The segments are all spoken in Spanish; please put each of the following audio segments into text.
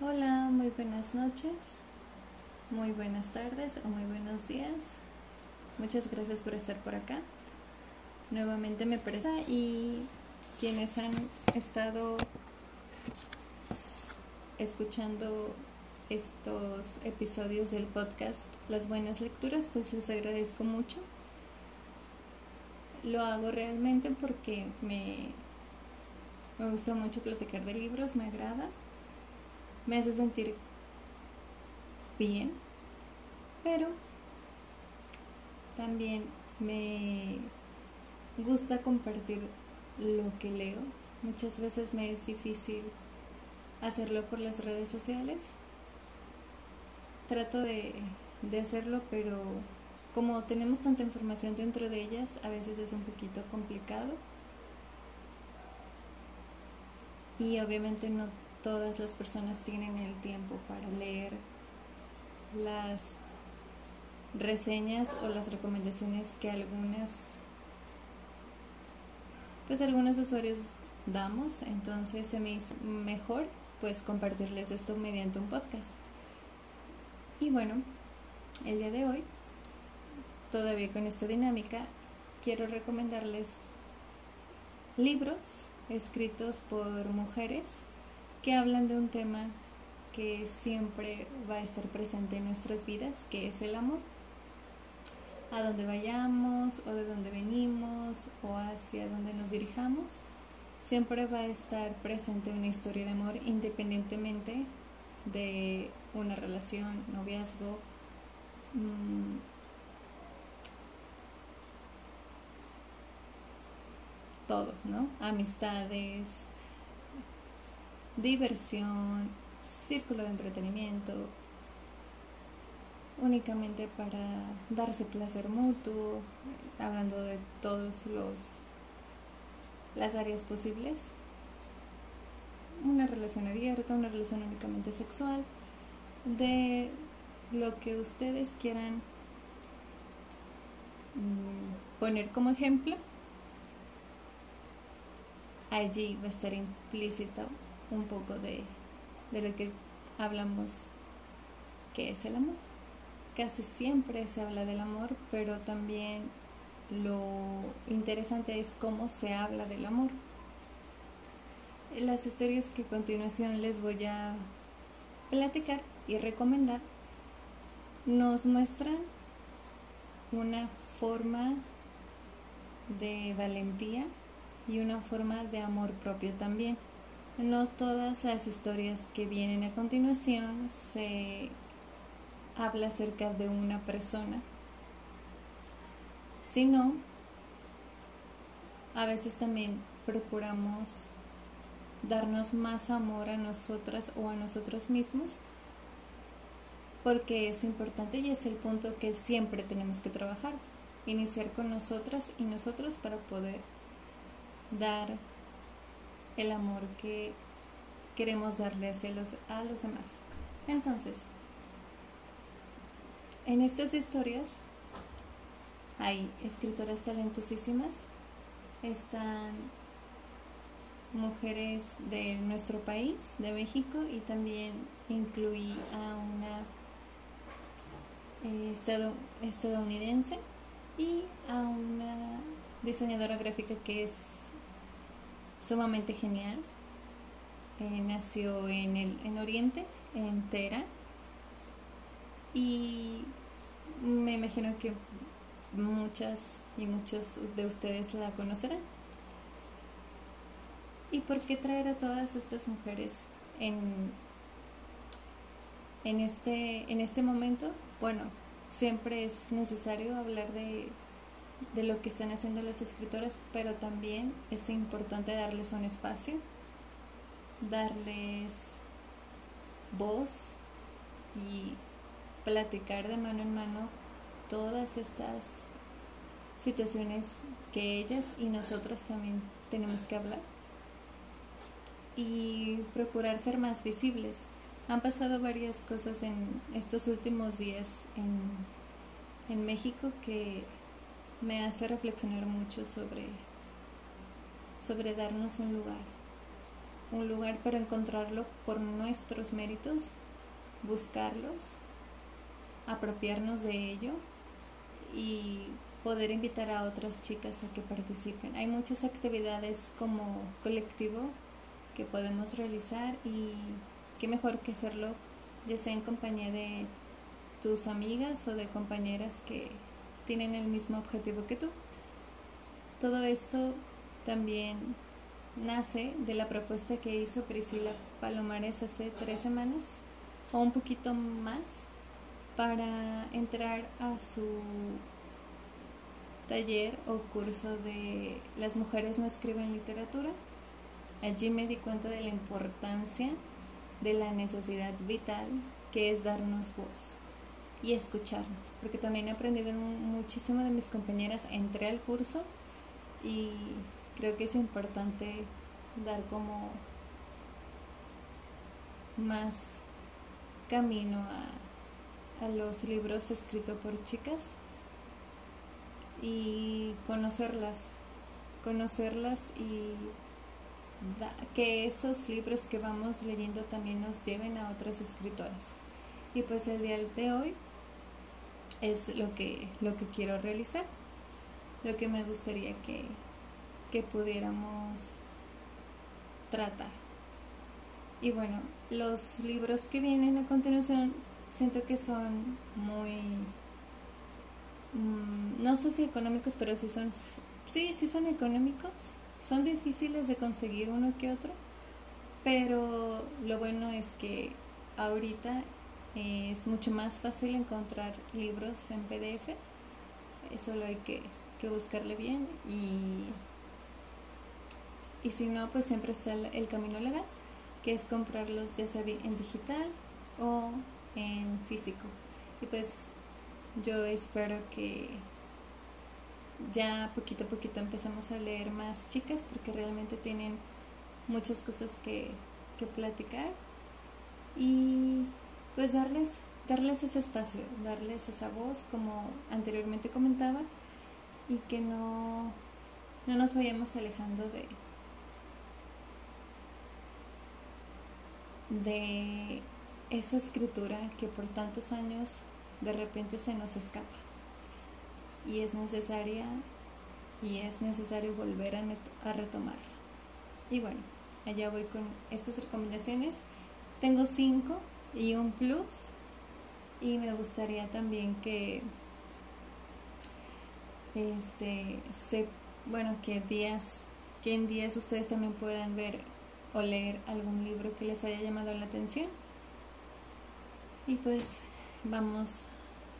Hola, muy buenas noches, muy buenas tardes o muy buenos días. Muchas gracias por estar por acá. Nuevamente me presento y quienes han estado escuchando estos episodios del podcast Las Buenas Lecturas, pues les agradezco mucho. Lo hago realmente porque me, me gusta mucho platicar de libros, me agrada me hace sentir bien, pero también me gusta compartir lo que leo. Muchas veces me es difícil hacerlo por las redes sociales. Trato de, de hacerlo, pero como tenemos tanta información dentro de ellas, a veces es un poquito complicado. Y obviamente no todas las personas tienen el tiempo para leer las reseñas o las recomendaciones que algunas pues algunos usuarios damos. Entonces se me hizo mejor pues compartirles esto mediante un podcast. Y bueno el día de hoy todavía con esta dinámica quiero recomendarles libros escritos por mujeres que hablan de un tema que siempre va a estar presente en nuestras vidas, que es el amor. A donde vayamos o de donde venimos o hacia donde nos dirijamos, siempre va a estar presente una historia de amor independientemente de una relación, noviazgo, mmm, todo, ¿no? Amistades, diversión, círculo de entretenimiento, únicamente para darse placer mutuo, hablando de todos los las áreas posibles. Una relación abierta, una relación únicamente sexual, de lo que ustedes quieran mm, poner como ejemplo, allí va a estar implícito un poco de, lo que hablamos que es el amor. Casi siempre se habla del amor, pero también lo interesante es cómo se habla del amor. Las historias que a continuación les voy a platicar y recomendar nos muestran una forma de valentía y una forma de amor propio también. No todas las historias que vienen a continuación se habla acerca de una persona, sino a veces también procuramos darnos más amor a nosotras o a nosotros mismos porque es importante y es el punto que siempre tenemos que trabajar, iniciar con nosotras y nosotros para poder dar el amor que queremos darle hacia los, a los demás. Entonces, en estas historias hay escritoras talentosísimas, están mujeres de nuestro país, de México, y también incluí a una eh, estadounidense y a una diseñadora gráfica que es sumamente genial. Eh, nació en, el, en Oriente, en Tera. Y me imagino que muchas y muchos de ustedes la conocerán. ¿Y por qué traer a todas estas mujeres en, en, este, en este momento? Bueno, siempre es necesario hablar de de lo que están haciendo las escritoras, pero también es importante darles un espacio, darles voz y platicar de mano en mano todas estas situaciones que ellas y nosotros también tenemos que hablar y procurar ser más visibles. Han pasado varias cosas en estos últimos días en, en México que me hace reflexionar mucho sobre, sobre darnos un lugar. un lugar, pero encontrarlo por nuestros méritos, buscarlos, apropiarnos de ello y poder invitar a otras chicas a que participen. Hay muchas actividades como colectivo que podemos realizar y qué mejor que hacerlo ya sea en compañía de tus amigas o de compañeras que tienen el mismo objetivo que tú. Todo esto también nace de la propuesta que hizo Priscila Palomares hace tres semanas o un poquito más para entrar a su taller o curso de Las mujeres no escriben literatura. Allí me di cuenta de la importancia de la necesidad vital que es darnos voz y escucharnos, porque también he aprendido muchísimo de mis compañeras, entré al curso y creo que es importante dar como más camino a, a los libros escritos por chicas y conocerlas, conocerlas y que esos libros que vamos leyendo también nos lleven a otras escritoras. Y pues el día de hoy es lo que, lo que quiero realizar, lo que me gustaría que, que pudiéramos tratar. Y bueno, los libros que vienen a continuación siento que son muy, mm, no sé si económicos, pero sí son, sí, sí son económicos. Son difíciles de conseguir uno que otro, pero lo bueno es que ahorita es mucho más fácil encontrar libros en PDF. Solo hay que, que buscarle bien y, y si no, pues siempre está el, camino legal, que es comprarlos ya sea en digital o en físico. Y pues yo espero que ya poquito a poquito empezamos a leer más chicas porque realmente tienen muchas cosas que, que platicar y pues darles, darles ese espacio, darles esa voz como anteriormente comentaba y que no, no nos vayamos alejando de, de esa escritura que por tantos años de repente se nos escapa y es necesaria y es necesario volver a, a retomarla. Y bueno, allá voy con estas recomendaciones. Tengo cinco y un plus. Y me gustaría también que este se bueno que días que en días ustedes también puedan ver o leer algún libro que les haya llamado la atención. Y pues vamos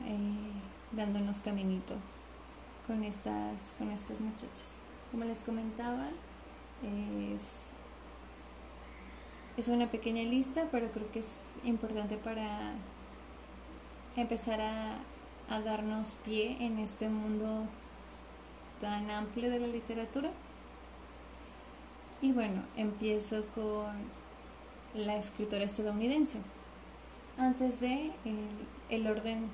eh, dándonos caminito con estas con estas muchachas. Como les comentaba es es una pequeña lista, pero creo que es importante para empezar a, darnos pie en este mundo tan amplio de la literatura. Y bueno, empiezo con la escritora estadounidense. Antes de el, orden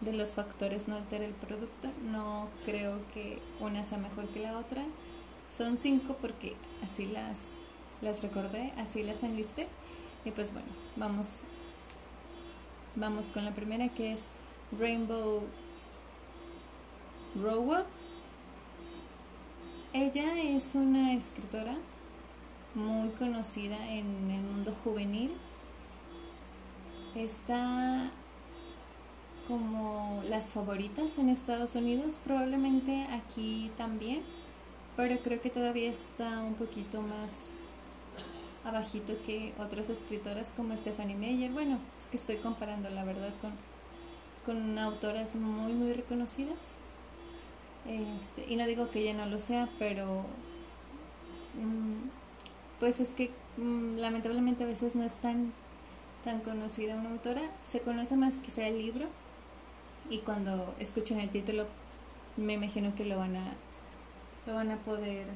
de los factores no altera el producto, no creo que una sea mejor que la otra. Son cinco porque así las las recordé, así las enlisté. Y pues bueno, vamos, vamos con la primera que es Rainbow Rowell. Ella es una escritora muy conocida en el mundo juvenil. Está como las favoritas en Estados Unidos, probablemente aquí también, pero creo que todavía está un poquito más abajito que otras escritoras como Stephanie Meyer. Bueno, es que estoy comparando la verdad con, con autoras muy muy reconocidas. Este, y no digo que ella no lo sea, pero mm, pues es que mm, lamentablemente a veces no es tan, tan conocida una autora. Se conoce más sea el libro y cuando escuchen el título me imagino que lo van a, lo van a poder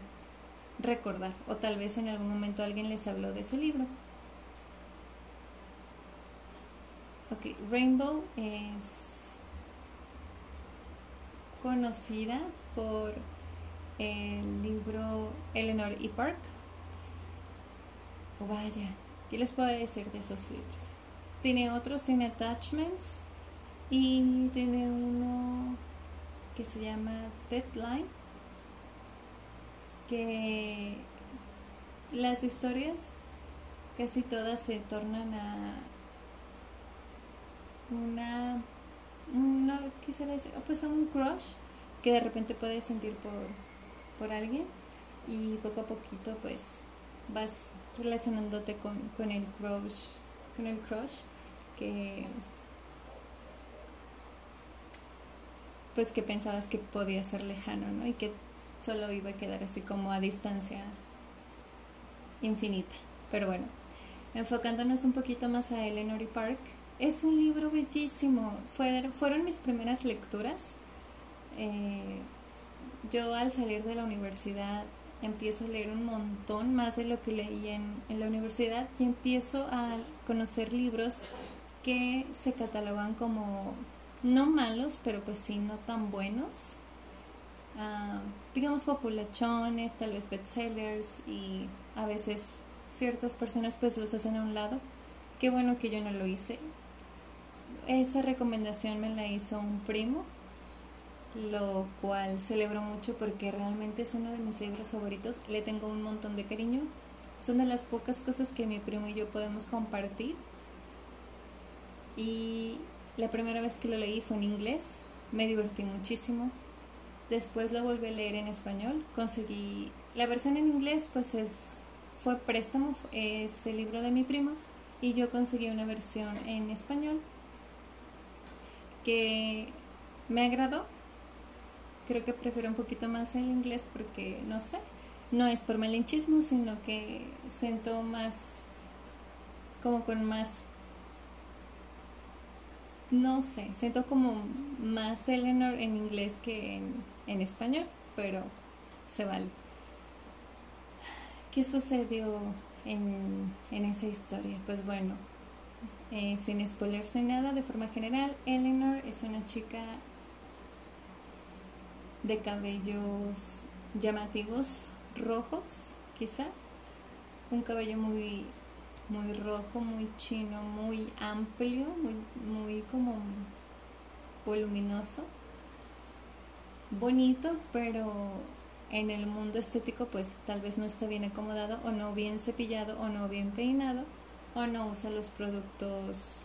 recordar o tal vez en algún momento alguien les habló de ese libro. Ok, Rainbow es conocida por el libro Eleanor E. Park. vaya, ¿qué les puedo decir de esos libros? Tiene otros, tiene Attachments y tiene uno que se llama Deadline, que las historias casi todas se tornan a una, no quisiera decir, pues un crush que de repente puedes sentir por, por alguien y poco a poquito pues vas relacionándote con, con el crush con el crush que pues que pensabas que podía ser lejano, ¿no? Y que solo iba a quedar así como a distancia infinita. Pero bueno, enfocándonos un poquito más a Eleanor Park, es un libro bellísimo. fueron mis primeras lecturas. Eh, yo al salir de la universidad empiezo a leer un montón más de lo que leí en, en la universidad y empiezo a conocer libros que se catalogan como no malos, pero pues sí, no tan buenos. Ah, digamos populachones, tal vez bestsellers y a veces ciertas personas pues los hacen a un lado. Qué bueno que yo no lo hice. Esa recomendación me la hizo un primo, lo cual celebro mucho porque realmente es uno de mis libros favoritos. Le tengo un montón de cariño. Son de las pocas cosas que mi primo y yo podemos compartir. Y la primera vez que lo leí fue en inglés, me divertí muchísimo. Después lo volví a leer en español, conseguí la versión en inglés, pues es fue préstamo, es el libro de mi prima y yo conseguí una versión en español que me agradó. Creo que prefiero un poquito más el inglés porque no sé, no es por malinchismo, sino que siento más como con más no sé, siento como más Eleanor en inglés que en, español, pero se vale. ¿Qué sucedió en, esa historia? Pues bueno, eh, sin spoilers ni nada, de forma general, Eleanor es una chica de cabellos llamativos rojos, quizá, un cabello muy muy rojo, muy chino, muy amplio, muy, muy como voluminoso, bonito, pero en el mundo estético pues tal vez no está bien acomodado o no bien cepillado o no bien peinado o no usa los productos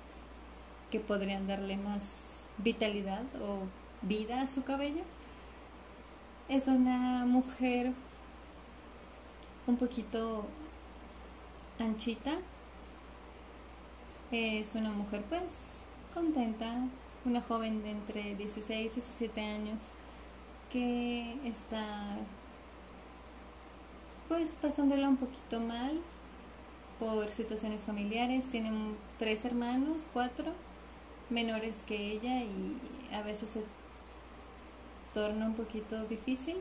que podrían darle más vitalidad o vida a su cabello. Es una mujer un poquito anchita. Es una mujer pues contenta, una joven de entre 16 y 17 años que está pues pasándola un poquito mal por situaciones familiares. Tienen tres hermanos, cuatro, menores que ella y a veces se torna un poquito difícil.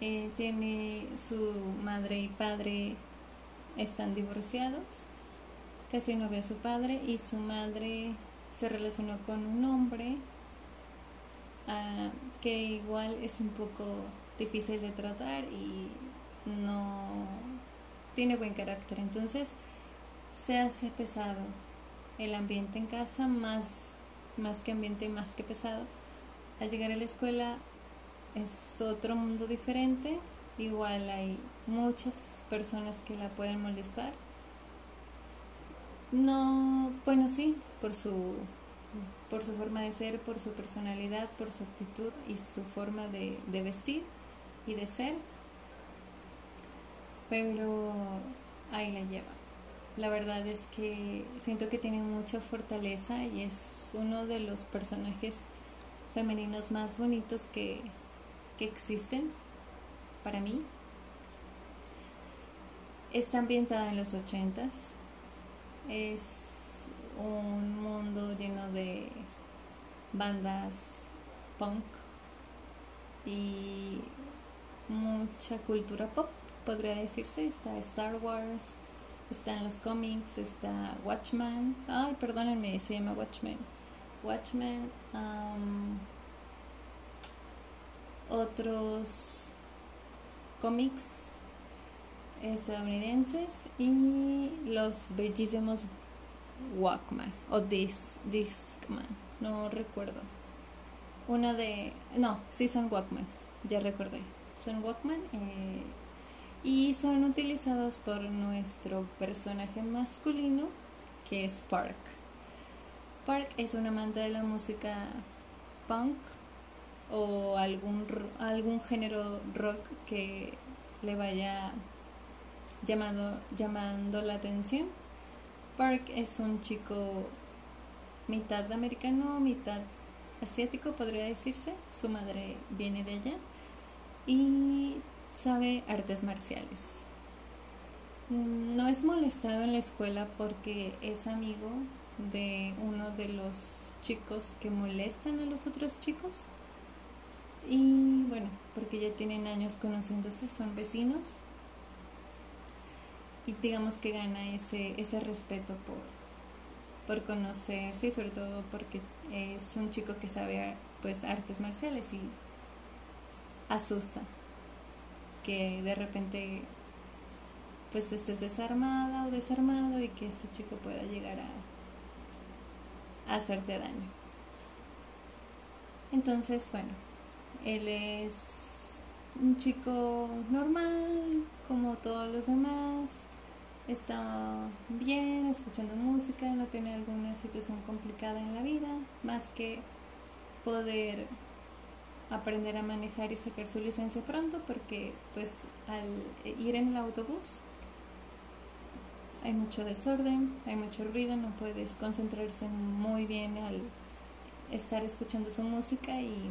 Eh, tiene su madre y padre están divorciados, casi no ve a su padre y su madre se relacionó con un hombre ah, que igual es un poco difícil de tratar y no tiene buen carácter. Entonces se hace pesado el ambiente en casa, más, más que ambiente, más que pesado. Al llegar a la escuela es otro mundo diferente. Igual hay muchas personas que la pueden molestar. No, bueno, sí, por su por su forma de ser, por su personalidad, por su actitud y su forma de, de vestir y de ser. Pero ahí la lleva. La verdad es que siento que tiene mucha fortaleza y es uno de los personajes femeninos más bonitos que, que existen para mí. Está ambientada en los ochentas. Es un mundo lleno de bandas punk y mucha cultura pop, podría decirse. Está Star Wars, están los cómics, está Watchmen. Ay, perdónenme, se llama Watchmen. Watchmen. Otros cómics. estadounidenses y los bellísimos Walkman o Dis, Discman, no recuerdo. Una de... No, sí son Walkman, ya recordé. Son Walkman eh, y son utilizados por nuestro personaje masculino que es Park. Park es un amante de la música punk o algún, algún género rock que le vaya llamando, llamando la atención. Park es un chico mitad americano, mitad asiático, podría decirse. Su madre viene de allá y sabe artes marciales. Mm, no es molestado en la escuela porque es amigo de uno de los chicos que molestan a los otros chicos. Y bueno, porque ya tienen años conociéndose, son vecinos. Y digamos que gana ese, ese respeto por, por conocerse y sobre todo porque es un chico que sabe pues artes marciales y asusta que de repente pues estés desarmada o desarmado y que este chico pueda llegar a, a hacerte daño. Entonces, bueno, él es un chico normal, como todos los demás, está bien escuchando música, no tiene alguna situación complicada en la vida, más que poder aprender a manejar y sacar su licencia pronto porque pues al ir en el autobús hay mucho desorden, hay mucho ruido, no puedes concentrarse muy bien al estar escuchando su música y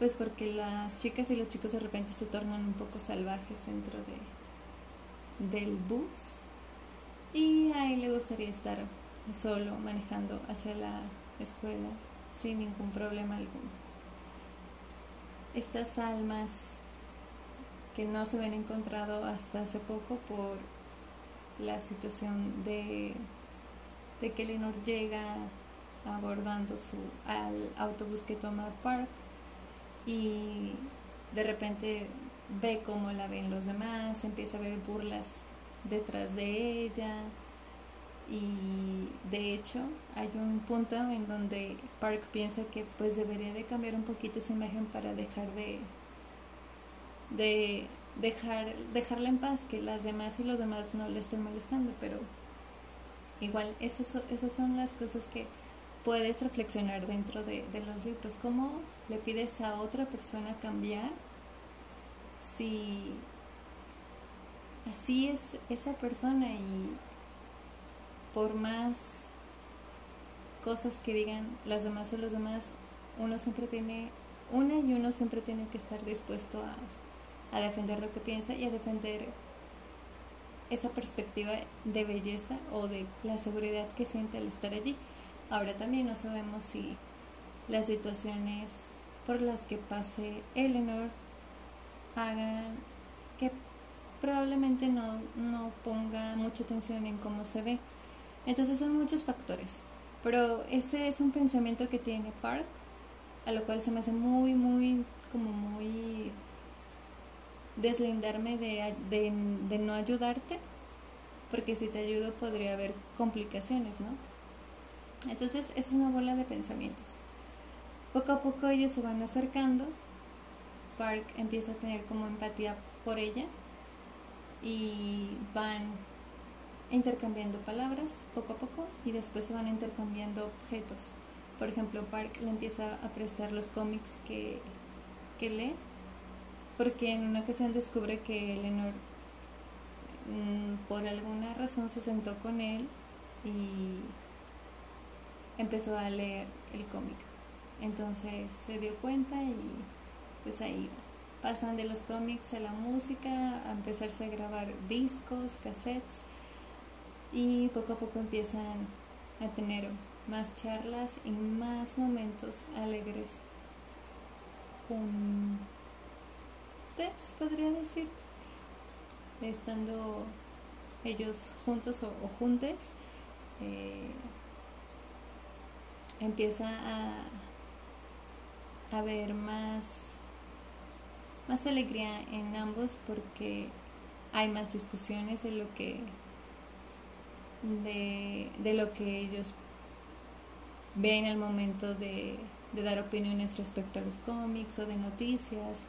pues porque las chicas y los chicos de repente se tornan un poco salvajes dentro de del bus y a él le gustaría estar solo manejando hacia la escuela sin ningún problema alguno. Estas almas que no se ven encontrado hasta hace poco por la situación de, de que Lenor llega abordando su, al autobús que toma Park y de repente ve cómo la ven los demás, empieza a ver burlas detrás de ella, y de hecho hay un punto en donde Park piensa que pues debería de cambiar un poquito su imagen para dejar de de dejar dejarla en paz que las demás y los demás no le estén molestando pero igual esas, esas son las cosas que puedes reflexionar dentro de, de los libros. Cómo le pides a otra persona cambiar si así es esa persona y por más cosas que digan las demás o los demás, uno siempre tiene una y uno siempre tiene que estar dispuesto a, a defender lo que piensa y a defender esa perspectiva de belleza o de la seguridad que siente al estar allí. Ahora también no sabemos si las situaciones por las que pase Eleanor hagan que probablemente no, no ponga mucha atención en cómo se ve entonces son muchos factores. Pero ese es un pensamiento que tiene Park, a lo cual se me hace muy, muy, como muy deslindarme de, de, no ayudarte, porque si te ayudo podría haber complicaciones, ¿no? Entonces es una bola de pensamientos. Poco a poco ellos se van acercando, Park empieza a tener como empatía por ella y van intercambiando palabras poco a poco y después se van intercambiando objetos. Por ejemplo, Park le empieza a prestar los cómics que, que lee, porque en una ocasión descubre que Eleanor mm, por alguna razón se sentó con él y empezó a leer el cómic. Entonces se dio cuenta y pues ahí pasan de los cómics a la música, a empezarse a grabar discos, cassettes y poco a poco empiezan a tener más charlas y más momentos alegres. Juntos, podría decir, estando ellos juntos o, juntes, eh, empieza a haber más, más alegría en ambos porque hay más discusiones de lo que de, de lo que ellos ven al momento de, de dar opiniones respecto a los cómics o de noticias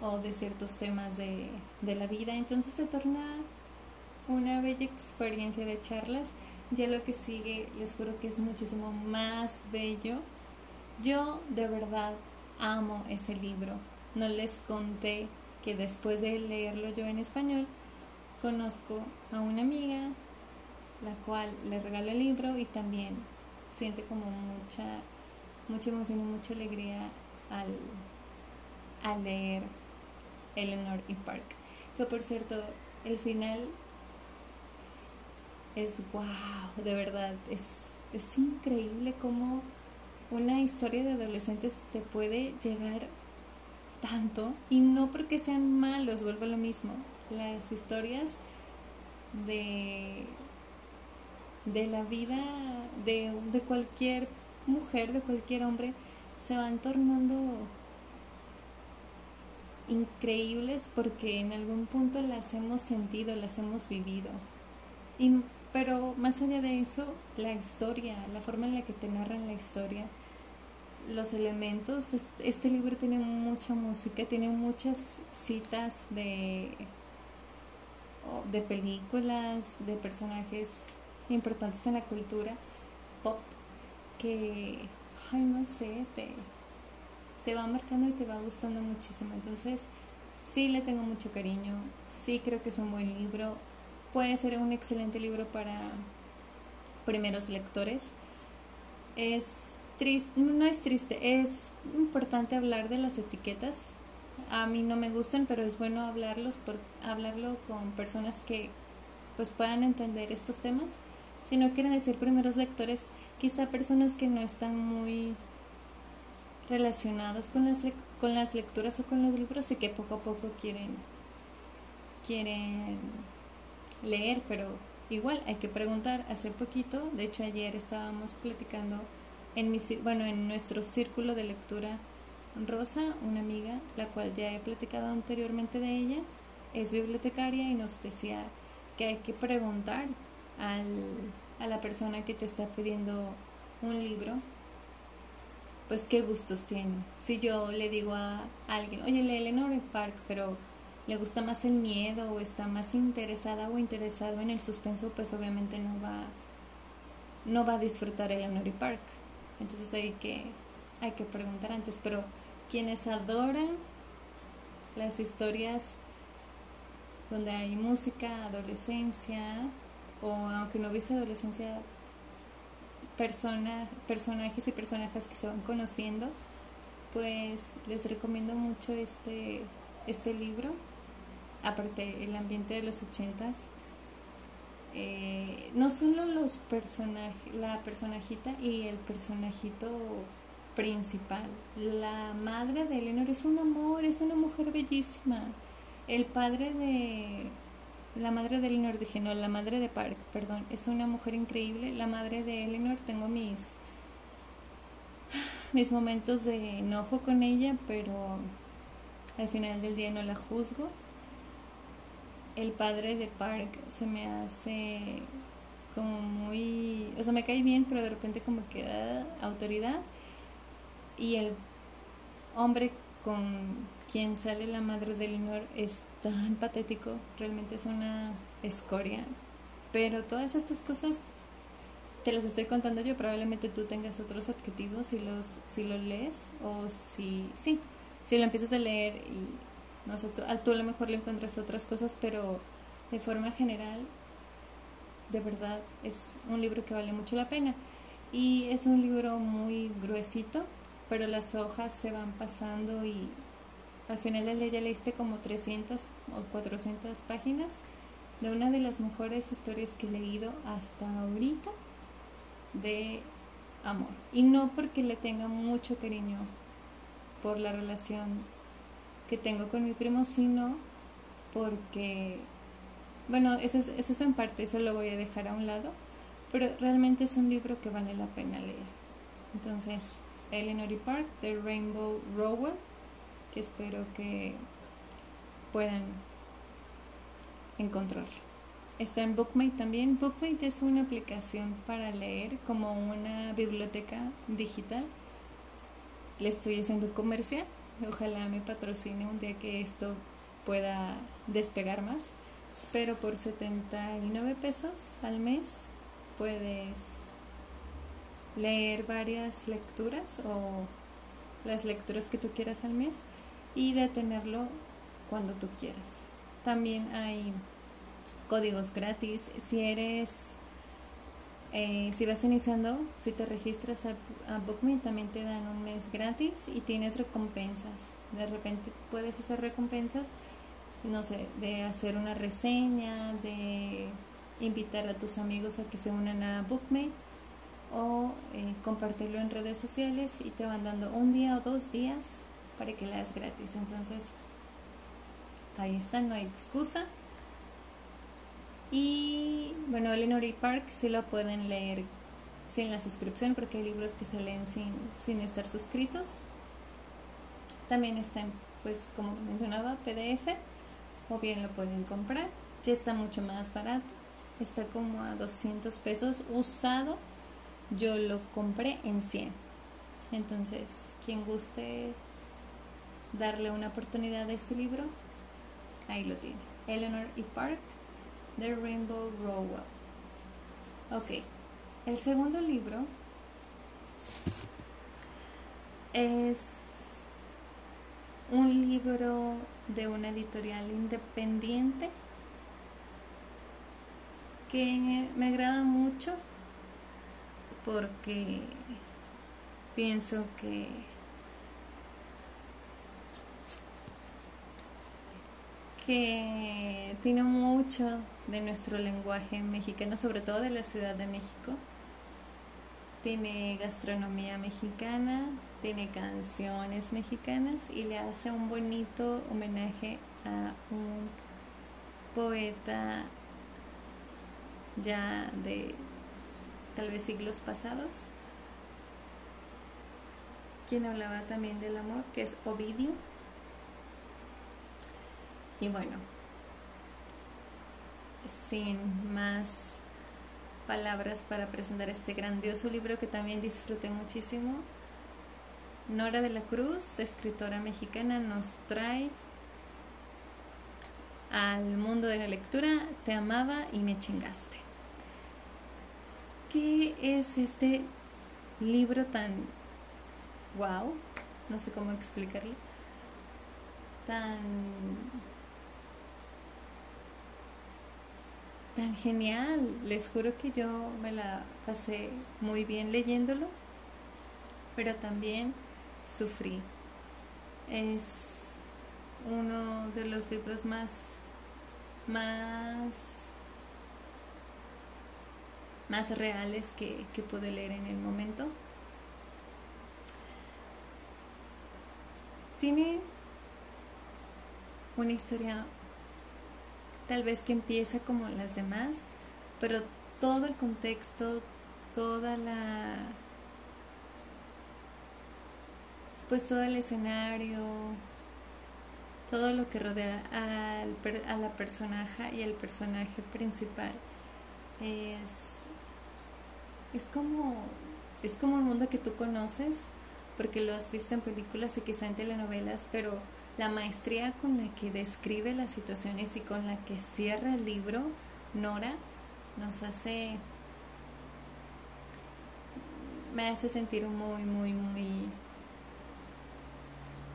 o de ciertos temas de, de la vida. Entonces se torna una bella experiencia de charlas. Ya lo que sigue, les juro que es muchísimo más bello. Yo de verdad amo ese libro. No les conté que después de leerlo yo en español, conozco a una amiga, la cual le regaló el libro y también siente como mucha, mucha emoción y mucha alegría al, al leer Eleanor y Park. Que por cierto, el final es wow, de verdad, es, es increíble cómo una historia de adolescentes te puede llegar tanto y no porque sean malos, vuelvo a lo mismo. Las historias de, de la vida de, de cualquier mujer, de cualquier hombre, se van tornando increíbles porque en algún punto las hemos sentido, las hemos vivido. Y pero más allá de eso, la historia, la forma en la que te narran la historia, los elementos, este libro tiene mucha música, tiene muchas citas de, de películas, de personajes importantes en la cultura pop, que, ay, no sé, te, te va marcando y te va gustando muchísimo. Entonces, sí le tengo mucho cariño, sí creo que es un buen libro puede ser un excelente libro para primeros lectores. Es triste, no es triste, es importante hablar de las etiquetas. A mí no me gustan, pero es bueno hablarlos por hablarlo con personas que pues puedan entender estos temas. Si no quieren decir primeros lectores, quizá personas que no están muy relacionados con las, con las lecturas o con los libros y que poco a poco quieren quieren leer, pero igual hay que preguntar. Hace poquito, de hecho ayer estábamos platicando en mi, bueno, en nuestro círculo de lectura Rosa, una amiga, la cual ya he platicado anteriormente de ella, es bibliotecaria y nos decía que hay que preguntar al, a la persona que te está pidiendo un libro, pues qué gustos tiene. Si yo le digo a alguien, oye, lee Lenore Park, pero le gusta más el miedo o está más interesada o interesado en el suspenso, pues obviamente no va, no va a disfrutar el Honori Park. Entonces hay que, hay que preguntar antes, pero quienes adoran las historias donde hay música, adolescencia, o aunque no hubiese adolescencia, persona, personajes y personajes que se van conociendo, pues les recomiendo mucho este, este libro. Aparte el ambiente de los ochentas, eh, no solo los personajes, la personajita y el personajito principal, la madre de Eleanor es un amor, es una mujer bellísima. El padre de la madre de Eleanor, dije no, la madre de Park, perdón, es una mujer increíble. La madre de Eleanor, tengo mis mis momentos de enojo con ella, pero al final del día no la juzgo el padre de Park se me hace como muy, o sea, me cae bien, pero de repente como que da autoridad. Y el hombre con quien sale la madre de Eleanor es tan patético, realmente es una escoria. Pero todas estas cosas te las estoy contando yo, probablemente tú tengas otros adjetivos si los si lo lees o si sí, si lo empiezas a leer y no sé, tú, a lo mejor le encuentras otras cosas, pero de forma general, de verdad, es un libro que vale mucho la pena. Y es un libro muy gruesito, pero las hojas se van pasando y al final del día ya leíste como 300 o 400 páginas de una de las mejores historias que he leído hasta ahorita de amor. Y no porque le tenga mucho cariño por la relación tengo con mi primo, sino porque, bueno, eso es, eso es en parte, eso lo voy a dejar a un lado, pero realmente es un libro que vale la pena leer. Entonces, Eleanor y Park de Rainbow Rowell, que espero que puedan encontrarlo. Está en Bookmate también. Bookmate es una aplicación para leer como una biblioteca digital. Le estoy haciendo comercial. Ojalá me patrocine un día que esto pueda despegar más. Pero por 79 pesos al mes puedes leer varias lecturas o las lecturas que tú quieras al mes y detenerlo cuando tú quieras. También hay códigos gratis. Si eres, eh, si vas iniciando, si te registras a, a BookMe, también te dan un mes gratis y tienes recompensas. De repente puedes hacer recompensas, no sé, de hacer una reseña, de invitar a tus amigos a que se unan a BookMate o eh, compartirlo en redes sociales y te van dando un día o dos días para que leas gratis. Entonces, ahí está, no hay excusa. Y bueno, Eleanor y Park sí lo pueden leer sin la suscripción porque hay libros que se leen sin, sin estar suscritos. También está, pues como mencionaba, PDF o bien lo pueden comprar. Ya está mucho más barato. Está como a 200 pesos usado yo lo compré en 100. Entonces, quien guste darle una oportunidad a este libro, ahí lo tiene. Eleanor E. Park, The Rainbow Rowell. Ok, el segundo libro es un libro de una editorial independiente que me agrada mucho porque pienso que que tiene mucho de nuestro lenguaje mexicano, sobre todo de la Ciudad de México. Tiene gastronomía mexicana, tiene canciones mexicanas y le hace un bonito homenaje a un poeta ya de tal vez siglos pasados, quien hablaba también del amor, que es Ovidio. Y bueno, sin más palabras para presentar este grandioso libro que también disfruté muchísimo, Nora de la Cruz, escritora mexicana, nos trae al mundo de la lectura Te amaba y me chingaste. ¿Qué es este libro tan wow? No sé cómo explicarlo. Tan tan genial. Les juro que yo me la pasé muy bien leyéndolo, pero también sufrí. Es uno de los libros más más más reales que, que pude leer en el momento. Tiene una historia tal vez que empieza como las demás, pero todo el contexto, toda la pues todo el escenario, todo lo que rodea al, a la personaje y el personaje principal es es como, es como un mundo que tú conoces, porque lo has visto en películas y quizá en telenovelas, pero la maestría con la que describe las situaciones y con la que cierra el libro, Nora, nos hace, me hace sentir muy, muy, muy,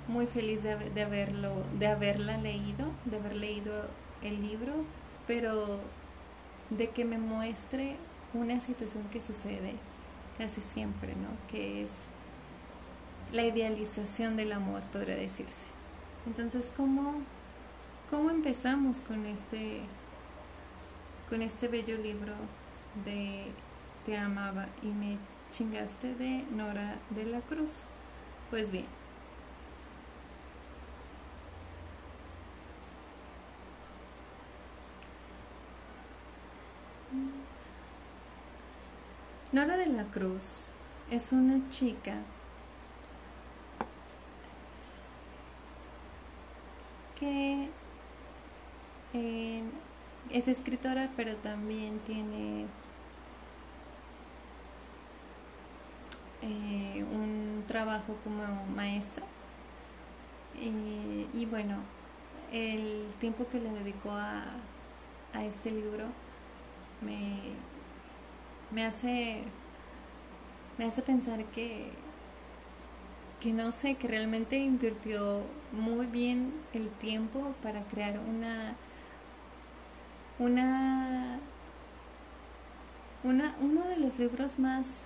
muy feliz de, de haberlo, de haberla leído, de haber leído el libro, pero de que me muestre una situación que sucede casi siempre, ¿no? Que es la idealización del amor, podría decirse. Entonces, ¿cómo, cómo empezamos con este, con este bello libro de Te amaba y me chingaste de Nora de la Cruz? Pues bien, Nora de la Cruz es una chica que eh, es escritora, pero también tiene eh, un trabajo como maestra. y bueno, el tiempo que le dedicó a, a este libro me, me hace me hace pensar que que no sé, que realmente invirtió muy bien el tiempo para crear una una una uno de los libros más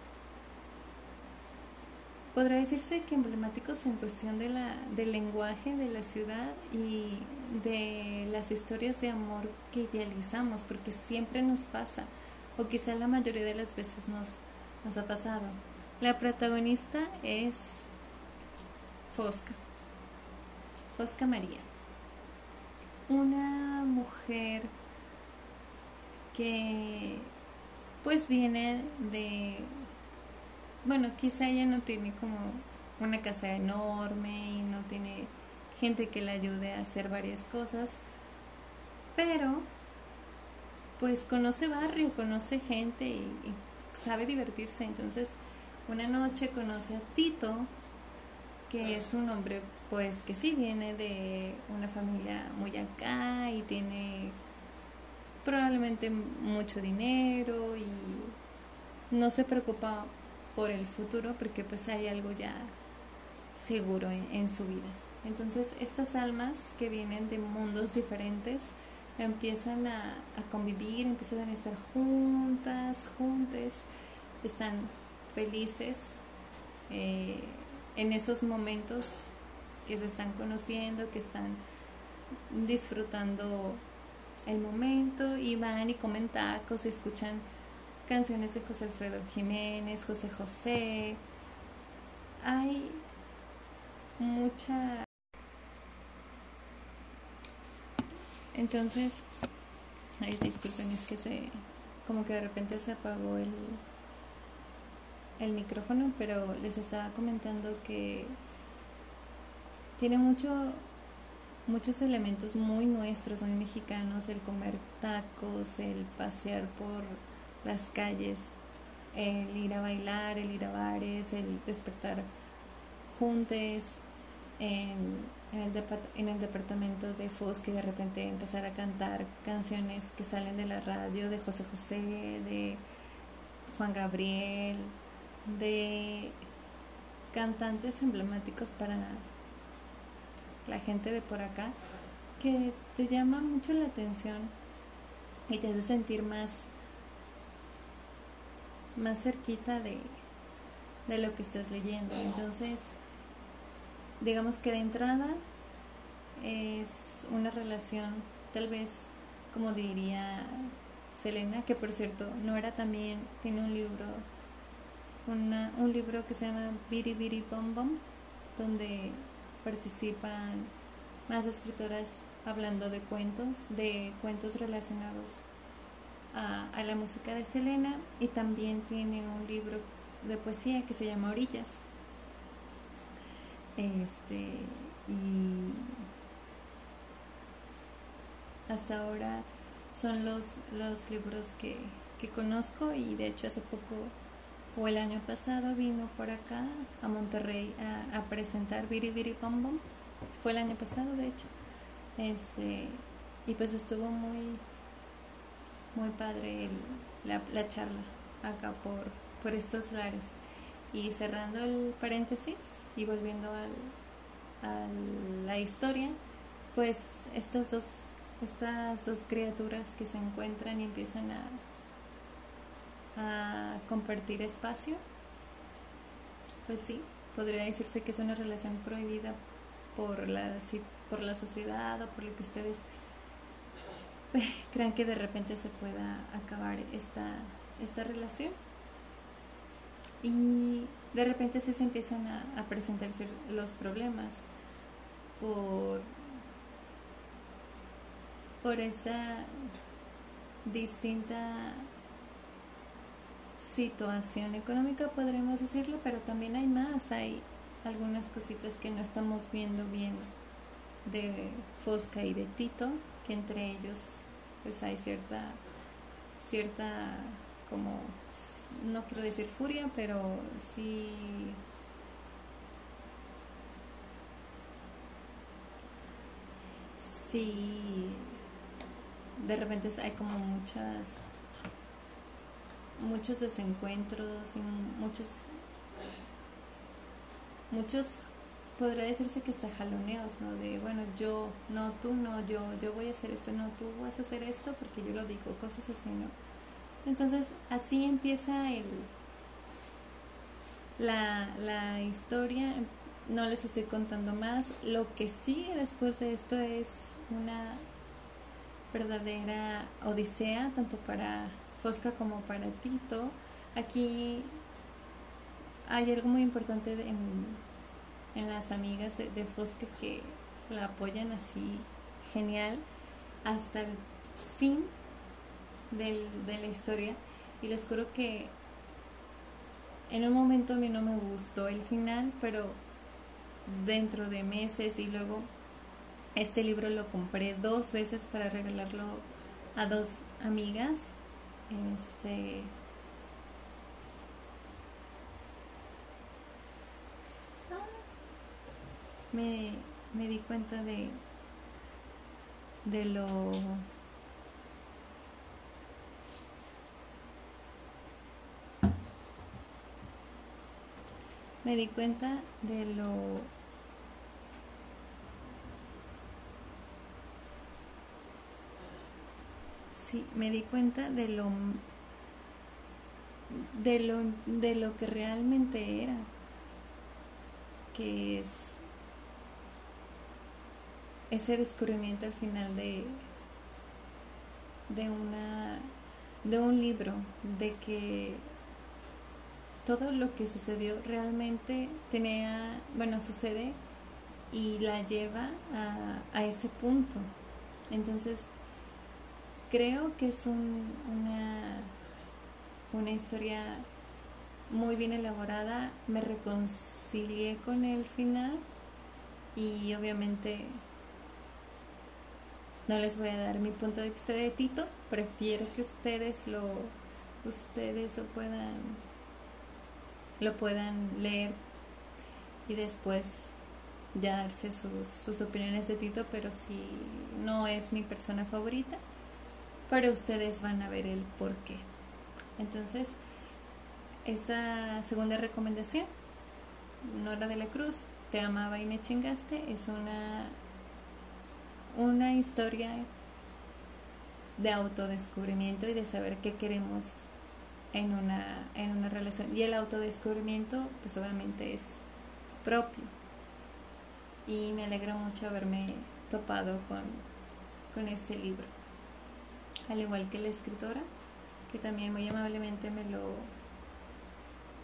podría decirse que emblemáticos en cuestión de la, del lenguaje de la ciudad y de las historias de amor que idealizamos, porque siempre nos pasa, o quizá la mayoría de las veces nos, nos ha pasado. La protagonista es Fosca, Fosca María, una mujer que pues viene de bueno, quizá ella no tiene como una casa enorme y no tiene gente que le ayude a hacer varias cosas, pero pues conoce barrio, conoce gente y, sabe divertirse. Entonces, una noche conoce a Tito, que es un hombre pues que sí viene de una familia muy acá y tiene probablemente mucho dinero y no se preocupa por el futuro porque pues hay algo ya seguro en, su vida. Entonces estas almas que vienen de mundos diferentes empiezan a, convivir, empiezan a estar juntas, juntas, están felices eh, en esos momentos que se están conociendo, que están disfrutando el momento y van y comen tacos y escuchan canciones de José Alfredo Jiménez, José José. Hay mucha... Entonces, ay, disculpen, es que se... como que de repente se apagó el, el micrófono, pero les estaba comentando que tiene mucho muchos elementos muy nuestros, muy mexicanos, el comer tacos, el pasear por las calles, el ir a bailar, el ir a bares, el despertar juntos en, el, en el departamento de Fosque y de repente empezar a cantar canciones que salen de la radio de José José, de Juan Gabriel, de cantantes emblemáticos para la gente de por acá que te llama mucho la atención y te hace sentir más más cerquita de, de lo que estás leyendo. Entonces, digamos que de entrada es una relación, tal vez, como diría Selena, que por cierto, Nora también tiene un libro, una, un libro que se llama Biri Biri Bom Bom, donde participan más escritoras hablando de cuentos, de cuentos relacionados a, la música de Selena y también tiene un libro de poesía que se llama Orillas. Este, y hasta ahora son los, los libros que, que conozco y de hecho hace poco o el año pasado vino por acá a Monterrey a, presentar Biri Biri Bom Bom. Fue el año pasado, de hecho. Este, y pues estuvo muy, muy padre la, la, charla acá por, por estos lares. Y cerrando el paréntesis y volviendo al, a la historia, pues estas dos, estas dos criaturas que se encuentran y empiezan a, a compartir espacio, pues sí, podría decirse que es una relación prohibida por la, por la sociedad o por lo que ustedes crean que de repente se pueda acabar esta, esta relación. Y de repente sí se empiezan a, a presentarse los problemas por, por esta distinta situación económica, podremos decirlo, pero también hay más, hay algunas cositas que no estamos viendo bien de Fosca y de Tito, que entre ellos pues hay cierta, cierta como, no quiero decir furia, pero sí sí de repente hay como muchas muchos desencuentros y muchos muchos podría decirse que está jaloneos, ¿no? De, bueno, yo, no, tú, no, yo, yo voy a hacer esto, no, tú vas a hacer esto porque yo lo digo, cosas así, ¿no? Entonces, así empieza el, la, la historia, no les estoy contando más, lo que sigue después de esto es una verdadera odisea, tanto para Fosca como para Tito. Aquí hay algo muy importante en, en las amigas de, Fosca que la apoyan así genial hasta el fin de la historia. Y les juro que en un momento a mí no me gustó el final, pero dentro de meses y luego este libro lo compré dos veces para regalarlo a dos amigas. Este me, me di cuenta de de lo me di cuenta de lo me di cuenta de lo de lo de lo que realmente era que es ese descubrimiento al final de de una de un libro de que todo lo que sucedió realmente tenía bueno sucede y la lleva a, a ese punto. Entonces creo que es una, una historia muy bien elaborada. Me reconcilié con el final y obviamente no les voy a dar mi punto de vista de Tito. Prefiero que ustedes lo ustedes lo puedan lo puedan leer y después ya darse sus, sus opiniones de Tito, pero si no es mi persona favorita, pero ustedes van a ver el por qué. Entonces, esta segunda recomendación, Nora de la Cruz, Te amaba y me chingaste, es una, una historia de autodescubrimiento y de saber qué queremos en una, en una relación. Y el autodescubrimiento, pues obviamente es propio. Y me alegra mucho haberme topado con, con este libro al igual que la escritora, que también muy amablemente me lo,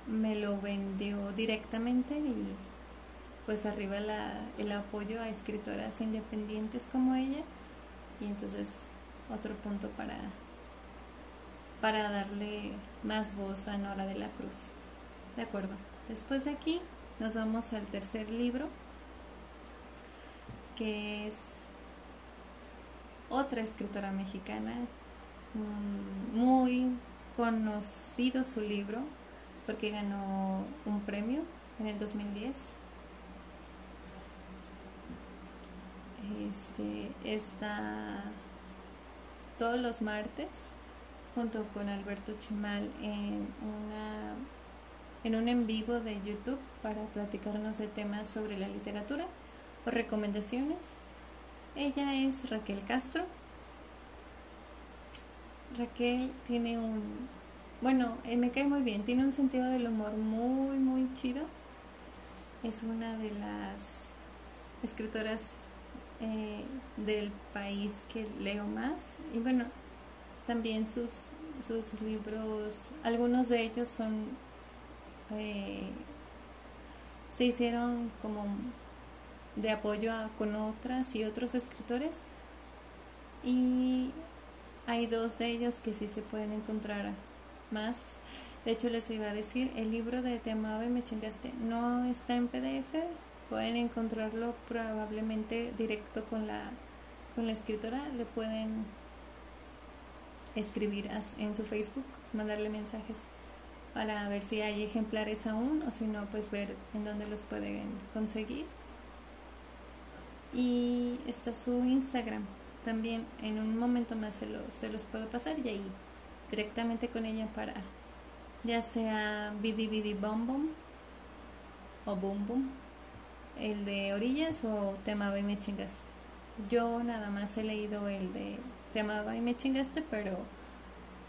me lo vendió directamente y pues arriba la, el apoyo a escritoras independientes como ella y entonces otro punto para, para darle más voz a Nora de la Cruz. De acuerdo. Después de aquí nos vamos al tercer libro que es otra escritora mexicana, muy conocido su libro porque ganó un premio en el 2010. Este está todos los martes junto con Alberto Chimal en una en un en vivo de YouTube para platicarnos de temas sobre la literatura o recomendaciones ella es Raquel Castro. Raquel tiene un, bueno, eh, me cae muy bien, tiene un sentido del humor muy, muy chido. Es una de las escritoras eh, del país que leo más. Y bueno, también sus, sus libros, algunos de ellos son, eh, se hicieron como de apoyo con otras y otros escritores y hay dos de ellos que sí se pueden encontrar más. De hecho, les iba a decir, el libro de Te amaba y me chingaste no está en PDF. Pueden encontrarlo probablemente directo con la, con la escritora. Le pueden escribir en su Facebook, mandarle mensajes para ver si hay ejemplares aún o si no, pues ver en dónde los pueden conseguir. Y está su Instagram. También en un momento más se, se los puedo pasar y ahí directamente con ella para ya sea Bidi Bom Bom o Boom el de orillas o Te amaba y me chingaste. Yo nada más he leído el de Te amaba y me chingaste, pero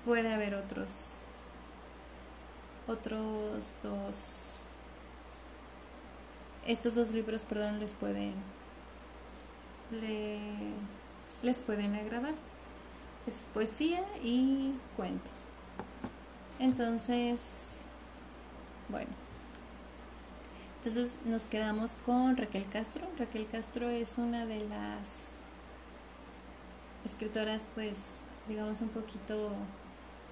puede haber otros otros dos estos dos libros, perdón, les pueden le, les pueden agradar. Es poesía y cuento. Entonces, bueno. Entonces nos quedamos con Raquel Castro. Raquel Castro es una de las escritoras, pues, digamos, un poquito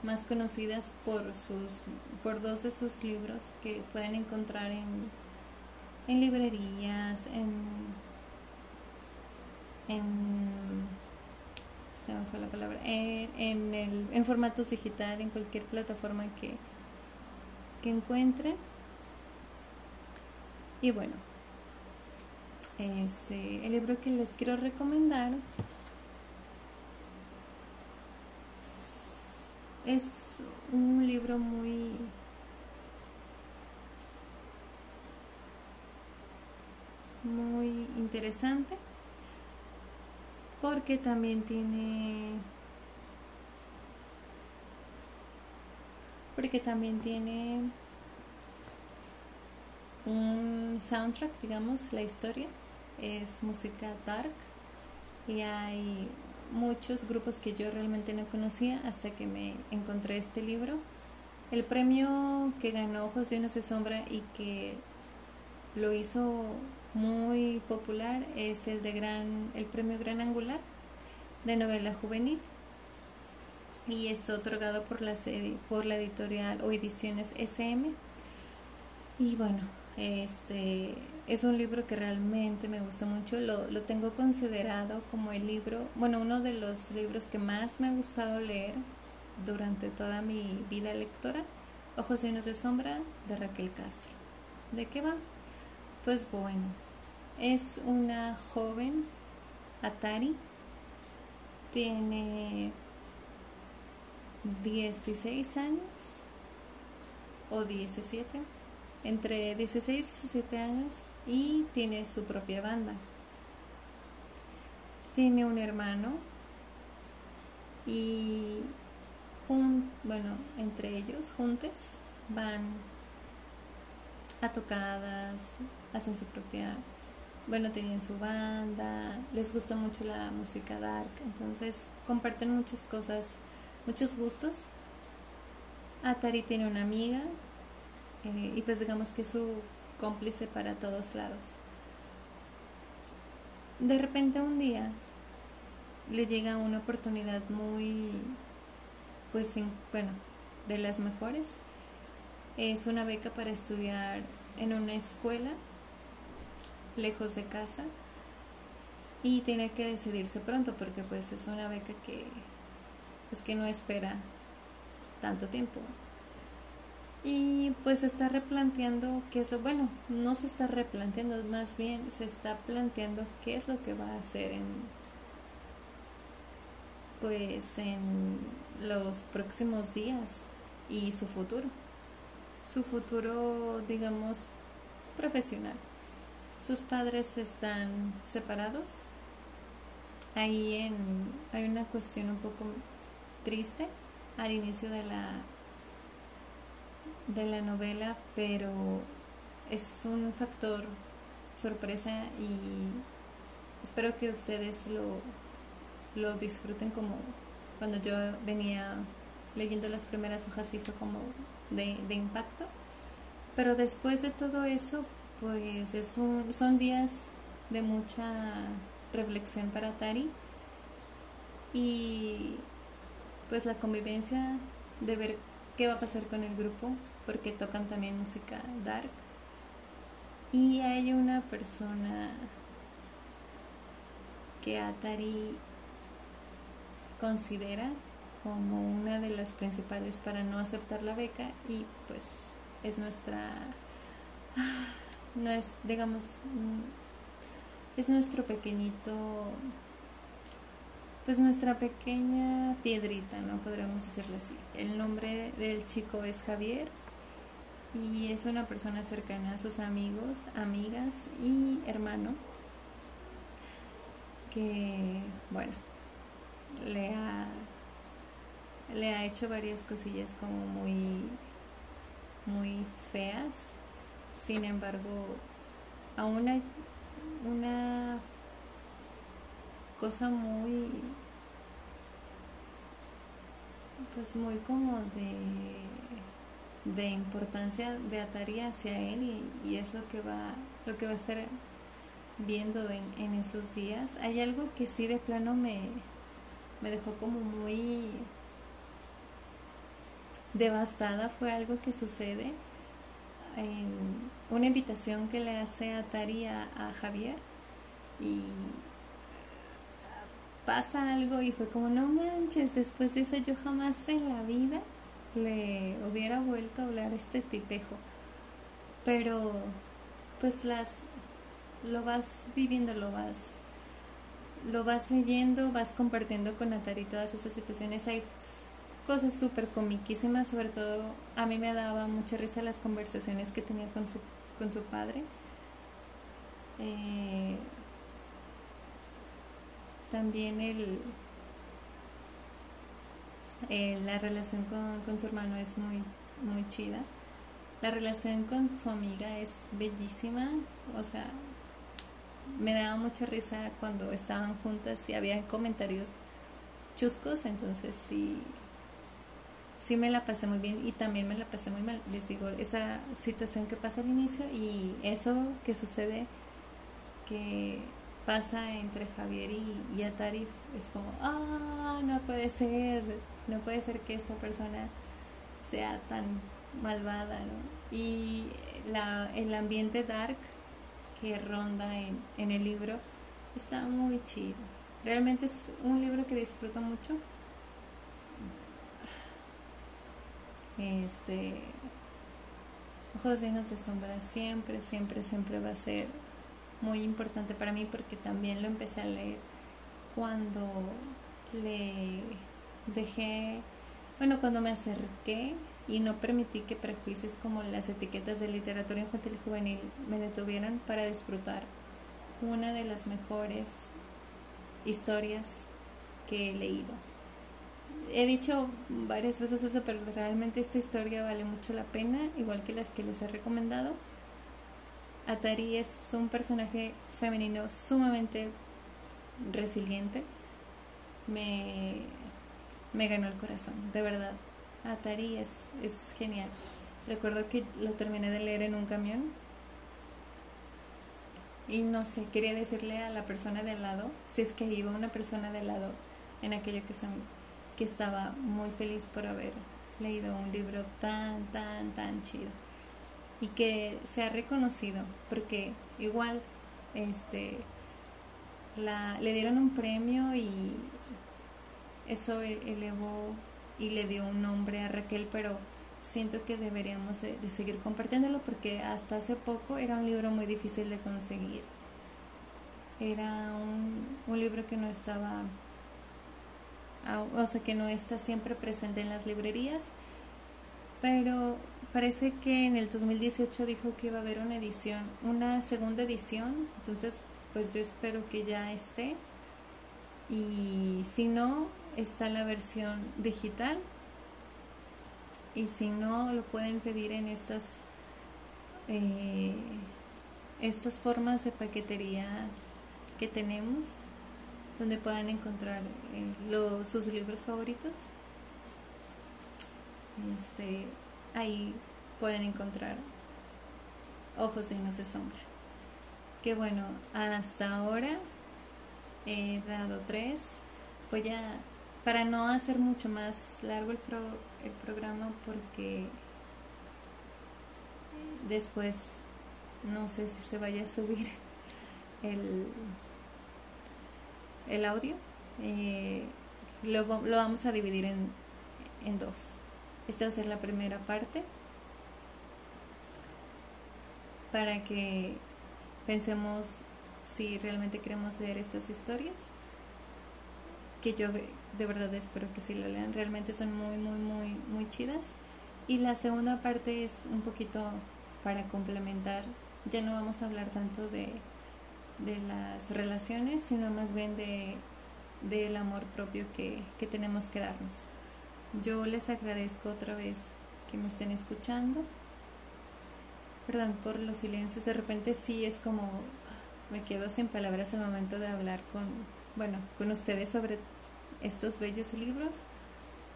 más conocidas por sus por dos de sus libros que pueden encontrar en, en librerías, en, en se me fue la palabra, en, en, el, en formatos digital, en cualquier plataforma que, que encuentren. Y bueno, este, el libro que les quiero recomendar es un libro muy muy interesante porque también tiene porque también tiene un soundtrack, digamos, la historia es música dark y hay muchos grupos que yo realmente no conocía hasta que me encontré este libro. El premio que ganó Ojos Llenos de Sombra y que lo hizo muy popular es el de gran el premio Gran Angular de novela juvenil y es otorgado por la por la editorial o ediciones SM y bueno este es un libro que realmente me gusta mucho, lo, lo tengo considerado como el libro, bueno, uno de los libros que más me ha gustado leer durante toda mi vida lectora, Ojos llenos de sombra de Raquel Castro. ¿De qué va? Pues bueno, es una joven Atari, tiene 16 años o 17, entre 16 y 17 años y tiene su propia banda. Tiene un hermano y bueno, entre ellos juntos van a tocadas, hacen su propia, bueno, tienen su banda, les gusta mucho la música dark, entonces comparten muchas cosas, muchos gustos. Atari tiene una amiga eh, y pues digamos que su cómplice para todos lados. De repente un día le llega una oportunidad muy, pues, bueno, de las mejores. Es una beca para estudiar en una escuela lejos de casa y tiene que decidirse pronto porque pues es una beca que pues que no espera tanto tiempo y pues se está replanteando qué es lo bueno, no se está replanteando, más bien se está planteando qué es lo que va a hacer en pues en los próximos días y su futuro. Su futuro, digamos, profesional. Sus padres están separados. Ahí en, hay una cuestión un poco triste al inicio de la de la novela, pero es un factor sorpresa y espero que ustedes lo, lo disfruten como cuando yo venía leyendo las primeras hojas y fue como de, de impacto. Pero después de todo eso, pues es un, son días de mucha reflexión para Tari y pues la convivencia de ver qué va a pasar con el grupo porque tocan también música dark. Y hay una persona que Atari considera como una de las principales para no aceptar la beca y pues es nuestra no es digamos mm, es nuestro pequeñito pues nuestra pequeña piedrita no podríamos decirlo así. El nombre del chico es Javier y es una persona cercana a sus amigos amigas y hermano que bueno le ha le ha hecho varias cosillas como muy muy feas sin embargo aún hay una cosa muy pues muy como de de importancia de Atari hacia él y, y, es lo que va lo que va a estar viendo en, en esos días hay algo que sí de plano me me dejó como muy devastada. Fue algo que sucede una invitación que le hace a, a Javier y pasa algo y fue como, no manches, después de eso yo jamás en la vida le hubiera vuelto a hablar a este tipejo. Pero pues las lo vas viviendo, lo vas lo vas leyendo, vas compartiendo con Atari todas esas situaciones. Cosas súper comiquísimas, sobre todo a mí me daba mucha risa las conversaciones que tenía con su, con su padre. Eh, también el, la relación con, con, su hermano es muy, muy chida. La relación con su amiga es bellísima, o sea, me daba mucha risa cuando estaban juntas y había comentarios chuscos, entonces sí, sí me la pasé muy bien y también me la pasé muy mal. Les digo, esa situación que pasa al inicio y eso que sucede que pasa entre Javier y, Atari es como, ah, no puede ser, no puede ser que esta persona sea tan malvada, ¿no? Y la, el ambiente dark que ronda en, en el libro está muy chido. Realmente es un libro que disfruto mucho. Este Ojos llenos de sombra siempre, siempre, siempre va a ser muy importante para mí porque también lo empecé a leer cuando le dejé, bueno, cuando me acerqué y no permití que prejuicios como las etiquetas de literatura infantil y juvenil me detuvieran para disfrutar una de las mejores historias que he leído. He dicho varias veces eso, pero realmente esta historia vale mucho la pena, igual que las que les he recomendado. Atari es un personaje femenino sumamente resiliente. Me, me ganó el corazón, de verdad. Atari es, es genial. Recuerdo que lo terminé de leer en un camión y no sé, quería decirle a la persona de lado, si es que iba una persona de lado en aquello que, son, que estaba muy feliz por haber leído un libro tan, tan, tan chido y que se ha reconocido porque igual este la, le dieron un premio y eso e, elevó y le dio un nombre a Raquel, pero siento que deberíamos de, seguir compartiéndolo porque hasta hace poco era un libro muy difícil de conseguir. Era un, un libro que no estaba, o sea, que no está siempre presente en las librerías, pero parece que en el 2018 dijo que iba a haber una edición, una segunda edición, entonces pues yo espero que ya esté y si no, está la versión digital y si no lo pueden pedir en estas eh, estas formas de paquetería que tenemos donde puedan encontrar eh, sus libros favoritos. Este ahí pueden encontrar ojos llenos de sombra. Que bueno hasta ahora he dado tres. Voy a para no hacer mucho más largo el, el programa porque después no sé si se vaya a subir el, el audio. Eh, lo, lo vamos a dividir en, en dos. Esta va a ser la primera parte para que pensemos si realmente queremos leer estas historias, que yo de verdad espero que sí lo lean, realmente son muy, muy, muy, muy chidas. Y la segunda parte es un poquito para complementar, ya no vamos a hablar tanto de, de las relaciones, sino más bien de del amor propio que, que tenemos que darnos. Yo les agradezco otra vez que me estén escuchando. Perdón por los silencios, de repente sí es como me quedo sin palabras al momento de hablar con, bueno, con ustedes sobre estos bellos libros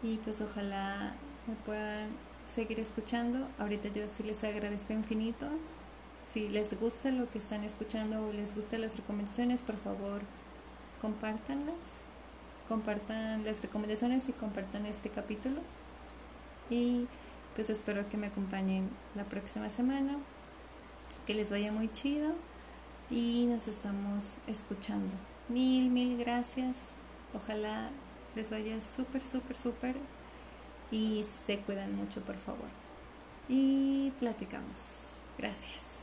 y pues ojalá me puedan seguir escuchando. Ahorita yo sí les agradezco infinito. Si les gusta lo que están escuchando o les gustan las recomendaciones, por favor, compártanlas. Compartan las recomendaciones y compartan este capítulo. Y pues espero que me acompañen la próxima semana. Que les vaya muy chido y nos estamos escuchando. Mil, mil gracias. Ojalá les vaya súper, súper, súper y se cuidan mucho, por favor. Y platicamos. Gracias.